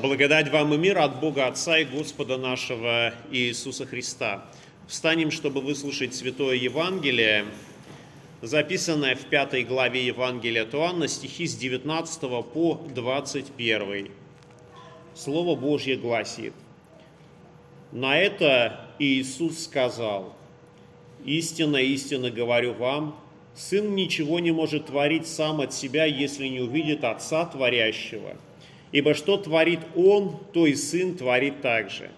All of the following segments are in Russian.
Благодать вам и мир от Бога Отца и Господа нашего Иисуса Христа. Встанем, чтобы выслушать Святое Евангелие, записанное в пятой главе Евангелия от стихи с 19 по 21. Слово Божье гласит, «На это Иисус сказал, «Истинно, истинно говорю вам, Сын ничего не может творить сам от себя, если не увидит Отца Творящего». Ибо что творит Он, то и Сын творит также.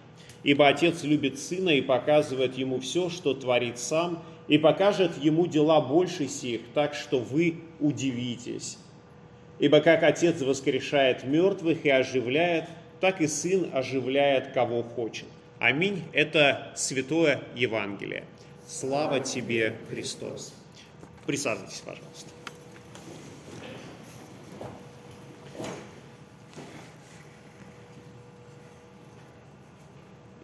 Ибо Отец любит Сына и показывает Ему все, что творит Сам, и покажет Ему дела больше сих, так что вы удивитесь. Ибо как Отец воскрешает мертвых и оживляет, так и Сын оживляет, кого хочет. Аминь. Это Святое Евангелие. Слава тебе, Христос. Присаживайтесь, пожалуйста.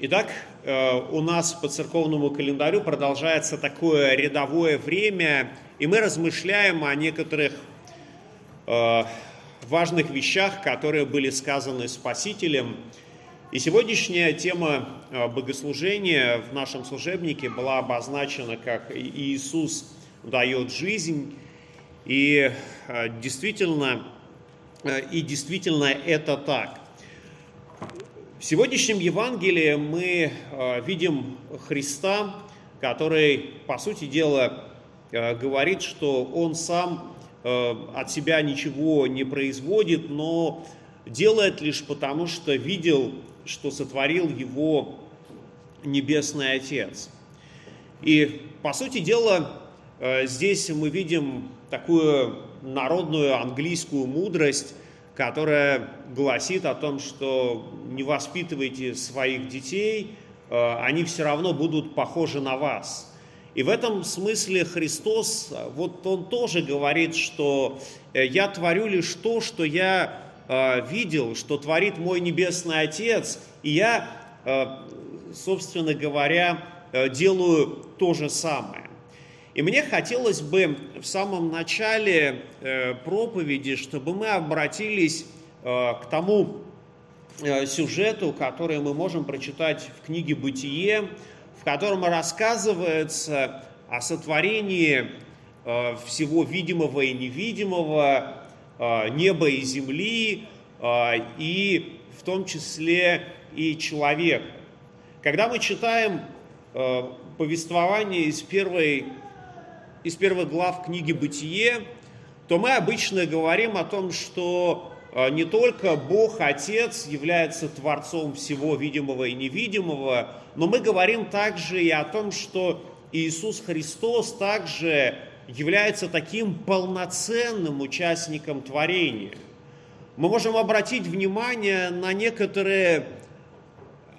Итак, э, у нас по церковному календарю продолжается такое рядовое время, и мы размышляем о некоторых э, важных вещах, которые были сказаны Спасителем. И сегодняшняя тема э, богослужения в нашем служебнике была обозначена как «Иисус дает жизнь». И действительно, и действительно это так – в сегодняшнем Евангелии мы э, видим Христа, который, по сути дела, э, говорит, что Он сам э, от себя ничего не производит, но делает лишь потому, что видел, что сотворил Его Небесный Отец. И, по сути дела, здесь мы видим такую народную английскую мудрость, которая гласит о том, что не воспитывайте своих детей, э, они все равно будут похожи на вас. И в этом смысле Христос, вот он тоже говорит, что э, я творю лишь то, что я э, видел, что творит мой Небесный Отец, и я, собственно говоря, делаю то же самое. И мне хотелось бы в самом начале э, проповеди, чтобы мы обратились э, к тому э, сюжету, который мы можем прочитать в книге «Бытие», в котором рассказывается о сотворении всего видимого и невидимого, неба и земли, и в том числе и человека. Когда мы читаем повествование из первой из первых глав книги «Бытие», то мы обычно говорим о том, что э, не только Бог, Отец, является Творцом всего видимого и невидимого, но мы говорим также и о том, что Иисус Христос также является таким полноценным участником творения. Мы можем обратить внимание на некоторые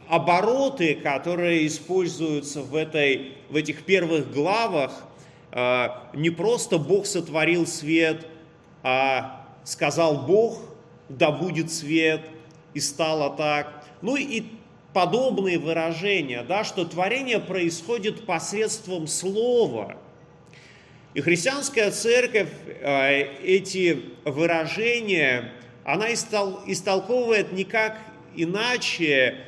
обороты, которые используются в, этой, в этих первых главах, не просто Бог сотворил свет, а сказал Бог, да будет свет, и стало так. Ну и подобные выражения, да, что творение происходит посредством слова. И христианская церковь а, эти выражения, она истолковывает никак иначе,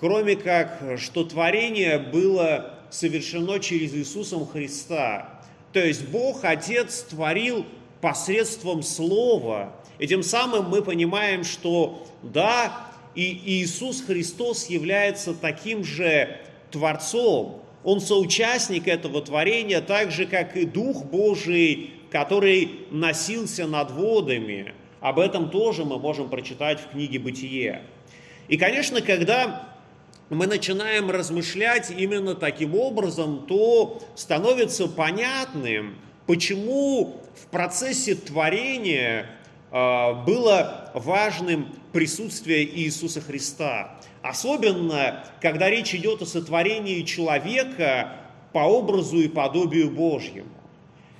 кроме как, что творение было совершено через Иисусом Христа. То есть Бог, Отец, творил посредством Слова. И тем самым мы понимаем, что да, и Иисус Христос является таким же Творцом. Он соучастник этого творения, так же, как и Дух Божий, который носился над водами. Об этом тоже мы можем прочитать в книге «Бытие». И, конечно, когда мы начинаем размышлять именно таким образом, то становится понятным, почему в процессе творения а, было важным присутствие Иисуса Христа. Особенно, когда речь идет о сотворении человека по образу и подобию Божьему.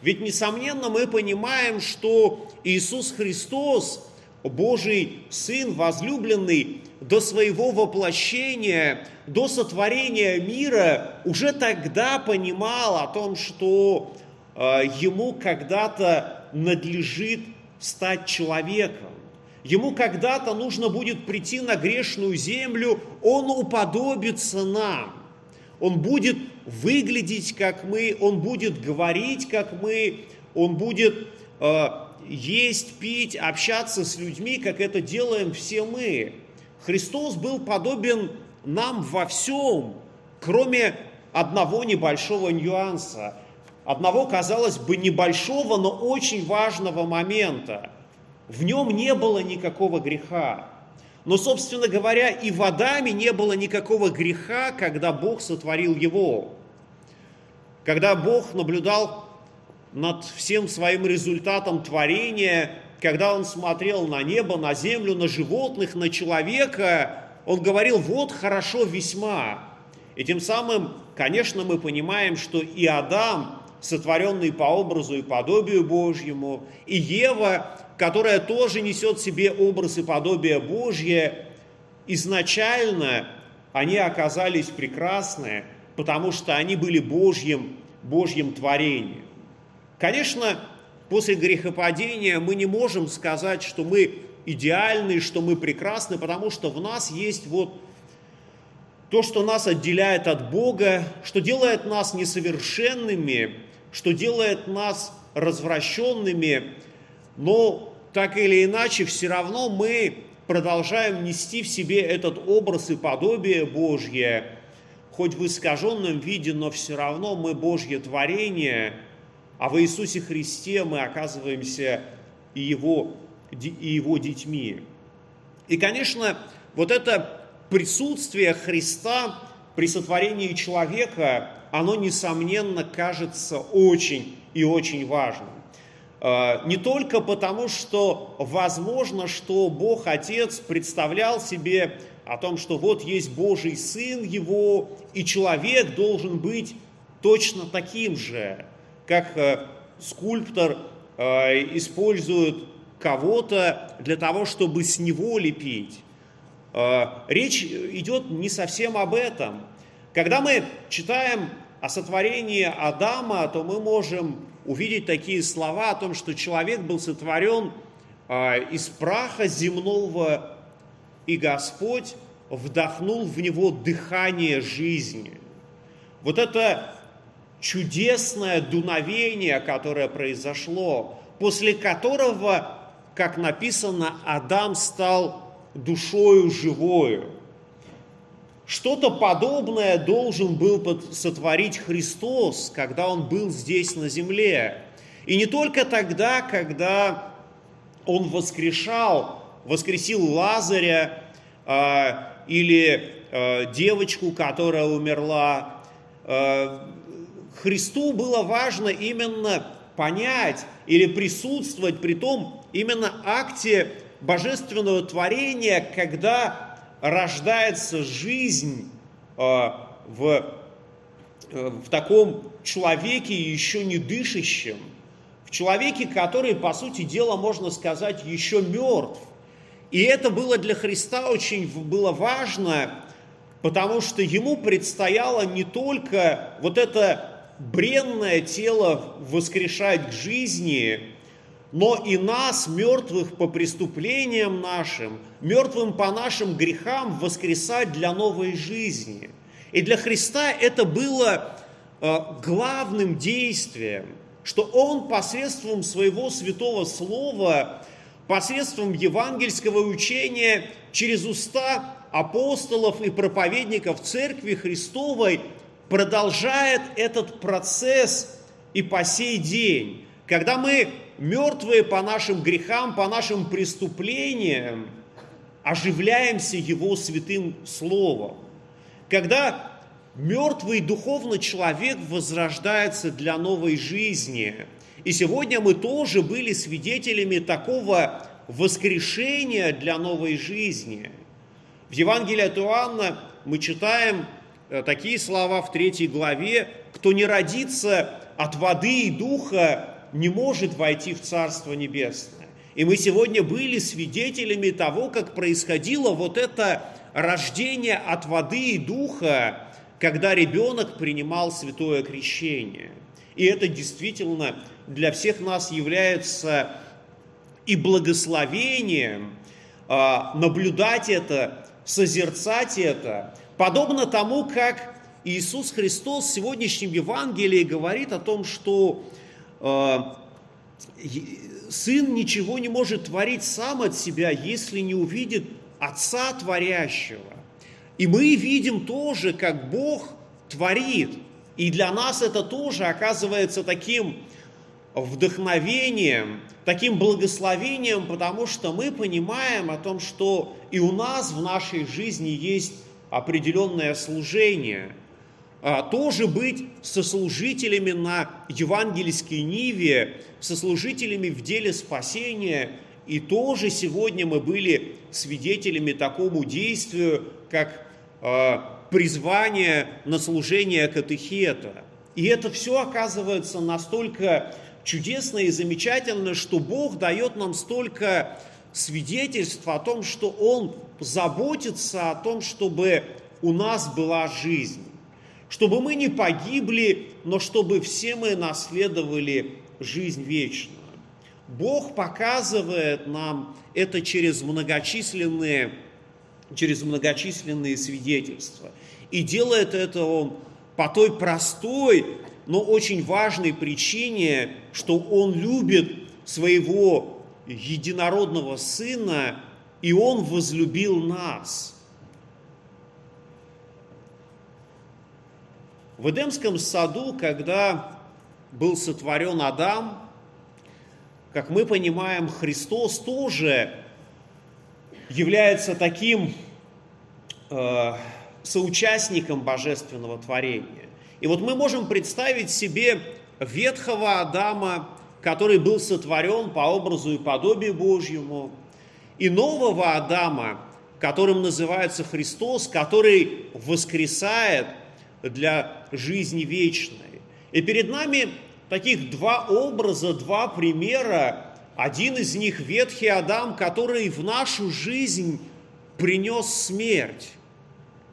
Ведь, несомненно, мы понимаем, что Иисус Христос, Божий Сын, возлюбленный, до своего воплощения, до сотворения мира, уже тогда понимал о том, что э, ему когда-то надлежит стать человеком. Ему когда-то нужно будет прийти на грешную землю, он уподобится нам. Он будет выглядеть, как мы, он будет говорить, как мы, он будет э, есть, пить, общаться с людьми, как это делаем все мы. Христос был подобен нам во всем, кроме одного небольшого нюанса, одного, казалось бы, небольшого, но очень важного момента. В нем не было никакого греха. Но, собственно говоря, и в Адаме не было никакого греха, когда Бог сотворил его. Когда Бог наблюдал над всем своим результатом творения, когда Он смотрел на небо, на землю, на животных, на человека, Он говорил, вот хорошо весьма. И тем самым, конечно, мы понимаем, что и Адам, сотворенный по образу и подобию Божьему, и Ева, которая тоже несет в себе образ и подобие Божье, изначально они оказались прекрасны, потому что они были Божьим, Божьим творением. Конечно, после грехопадения мы не можем сказать, что мы идеальны, что мы прекрасны, потому что в нас есть вот то, что нас отделяет от Бога, что делает нас несовершенными, что делает нас развращенными, но так или иначе все равно мы продолжаем нести в себе этот образ и подобие Божье, хоть в искаженном виде, но все равно мы Божье творение, а в Иисусе Христе мы оказываемся и Его, и его детьми. И, конечно, вот это присутствие Христа при сотворении человека, оно, несомненно, кажется очень и очень важным. А, не только потому, что возможно, что Бог Отец представлял себе о том, что вот есть Божий Сын Его, и человек должен быть точно таким же, как э, скульптор э, использует кого-то для того, чтобы с него лепить. Э, речь идет не совсем об этом. Когда мы читаем о сотворении Адама, то мы можем увидеть такие слова о том, что человек был сотворен из праха земного, и Господь вдохнул в него дыхание жизни. Вот это чудесное дуновение, которое произошло, после которого, как написано, Адам стал душою живою. Что-то подобное должен был сотворить Христос, когда Он был здесь на земле. И не только тогда, когда Он воскрешал, воскресил Лазаря э, или э, девочку, которая умерла, э, Христу было важно именно понять или присутствовать при том именно акте божественного творения, когда рождается жизнь э, в, э, в таком человеке еще не дышащем, в человеке, который, по сути дела, можно сказать, еще мертв. И это было для Христа очень было важно, потому что ему предстояло не только вот это бренное тело воскрешать к жизни, но и нас, мертвых по преступлениям нашим, мертвым по нашим грехам, воскресать для новой жизни. И для Христа это было э, главным действием, что Он посредством своего святого слова, посредством евангельского учения, через уста апостолов и проповедников Церкви Христовой продолжает этот процесс и по сей день, когда мы мертвые по нашим грехам, по нашим преступлениям, оживляемся Его святым Словом. Когда мертвый духовно человек возрождается для новой жизни. И сегодня мы тоже были свидетелями такого воскрешения для новой жизни. В Евангелии от Иоанна мы читаем такие слова в третьей главе, кто не родится от воды и духа, не может войти в Царство Небесное. И мы сегодня были свидетелями того, как происходило вот это рождение от воды и духа, когда ребенок принимал святое крещение. И это действительно для всех нас является и благословением, а, наблюдать это, созерцать это, подобно тому, как Иисус Христос в сегодняшнем Евангелии говорит о том, что а, Сын ничего не может творить сам от себя, если не увидит Отца Творящего. И мы видим тоже, как Бог творит. И для нас это тоже оказывается таким вдохновением, таким благословением, потому что мы понимаем о том, что и у нас в нашей жизни есть определенное служение, а, тоже быть сослужителями на евангельской ниве, сослужителями в деле спасения, и тоже сегодня мы были свидетелями такому действию, как а, призвание на служение катехета. И это все оказывается настолько чудесно и замечательно, что Бог дает нам столько свидетельств о том, что Он заботится о том, чтобы у нас была жизнь, чтобы мы не погибли, но чтобы все мы наследовали жизнь вечную. Бог показывает нам это через многочисленные, через многочисленные свидетельства. И делает это Он по той простой, но очень важной причине, что Он любит своего единородного Сына, и Он возлюбил нас. В Эдемском саду, когда был сотворен Адам, как мы понимаем, Христос тоже является таким э, соучастником божественного творения. И вот мы можем представить себе ветхого Адама, который был сотворен по образу и подобию Божьему, и нового Адама, которым называется Христос, который воскресает для жизни вечной. И перед нами таких два образа, два примера. Один из них ветхий Адам, который в нашу жизнь принес смерть.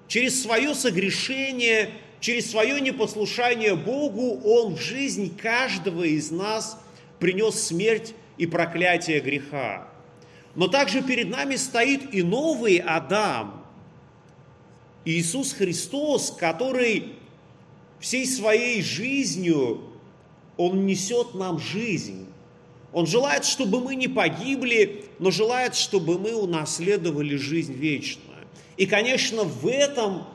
Через свое согрешение – через свое непослушание Богу Он в жизнь каждого из нас принес смерть и проклятие греха. Но также перед нами стоит и новый Адам, Иисус Христос, который всей своей жизнью, Он несет нам жизнь. Он желает, чтобы мы не погибли, но желает, чтобы мы унаследовали жизнь вечную. И, конечно, в этом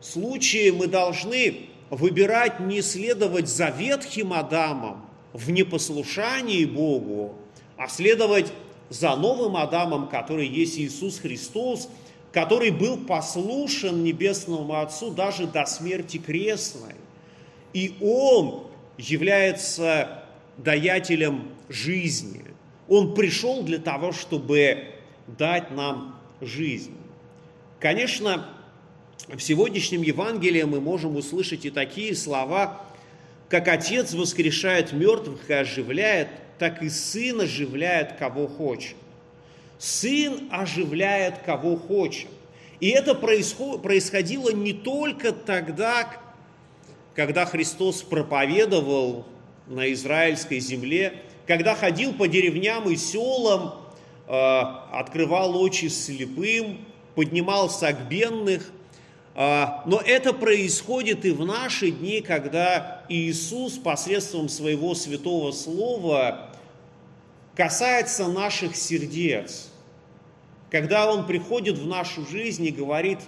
случае мы должны выбирать не следовать за ветхим Адамом в непослушании Богу, а следовать за новым Адамом, который есть Иисус Христос, который был послушен Небесному Отцу даже до смерти крестной. И Он является даятелем жизни. Он пришел для того, чтобы дать нам жизнь. Конечно, в сегодняшнем Евангелии мы можем услышать и такие слова, как Отец воскрешает мертвых и оживляет, так и Сын оживляет, кого хочет. Сын оживляет, кого хочет. И это происходило не только тогда, когда Христос проповедовал на израильской земле, когда ходил по деревням и селам, э, открывал очи слепым, поднимал сагбенных, а, но это происходит и в наши дни, когда Иисус посредством своего святого слова касается наших сердец. Когда Он приходит в нашу жизнь и говорит,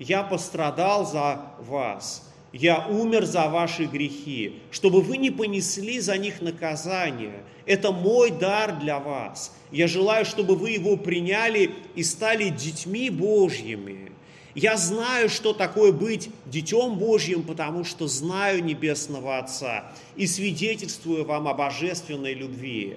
я пострадал за вас, я умер за ваши грехи, чтобы вы не понесли за них наказание. Это мой дар для вас. Я желаю, чтобы вы его приняли и стали детьми Божьими. Я знаю, что такое быть Детем Божьим, потому что знаю Небесного Отца и свидетельствую вам о божественной любви.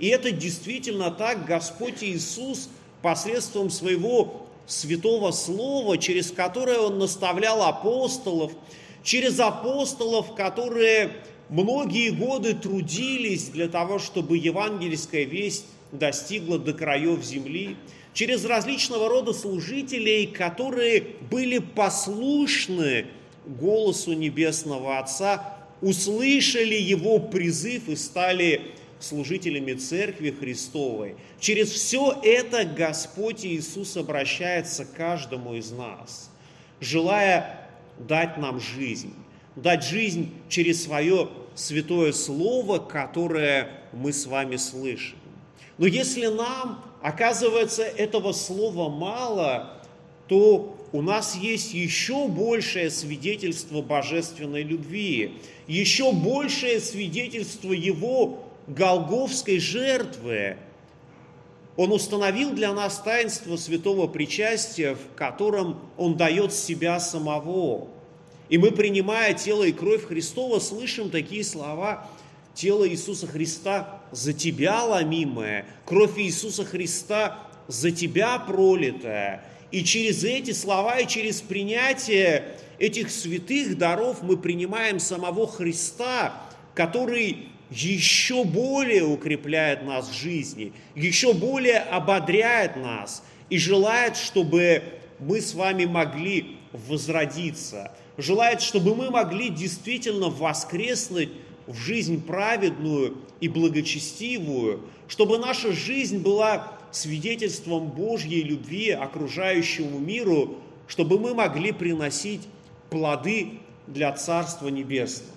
И это действительно так Господь Иисус посредством своего святого слова, через которое Он наставлял апостолов, через апостолов, которые многие годы трудились для того, чтобы евангельская весть достигла до краев земли – через различного рода служителей, которые были послушны голосу Небесного Отца, услышали Его призыв и стали служителями Церкви Христовой. Через все это Господь Иисус обращается к каждому из нас, желая дать нам жизнь, дать жизнь через свое святое Слово, которое мы с вами слышим. Но если нам, оказывается, этого слова мало, то у нас есть еще большее свидетельство божественной любви, еще большее свидетельство Его голговской жертвы. Он установил для нас таинство святого причастия, в котором Он дает себя самого. И мы, принимая тело и кровь Христова, слышим такие слова «Тело Иисуса Христа за тебя ломимое, кровь Иисуса Христа за тебя пролитая». И через эти слова и через принятие этих святых даров мы принимаем самого Христа, который еще более укрепляет нас в жизни, еще более ободряет нас и желает, чтобы мы с вами могли возродиться, желает, чтобы мы могли действительно воскреснуть в жизнь праведную и благочестивую, чтобы наша жизнь была свидетельством Божьей любви окружающему миру, чтобы мы могли приносить плоды для Царства Небесного.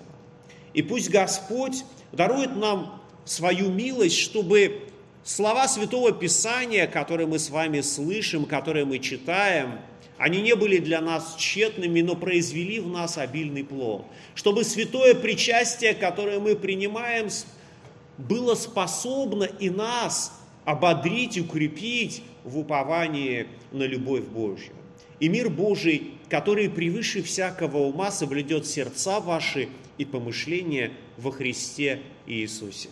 И пусть Господь дарует нам свою милость, чтобы слова Святого Писания, которые мы с вами слышим, которые мы читаем, они не были для нас тщетными, но произвели в нас обильный плод. Чтобы святое причастие, которое мы принимаем, было способно и нас ободрить, укрепить в уповании на любовь Божью. И мир Божий, который превыше всякого ума соблюдет сердца ваши и помышления во Христе Иисусе.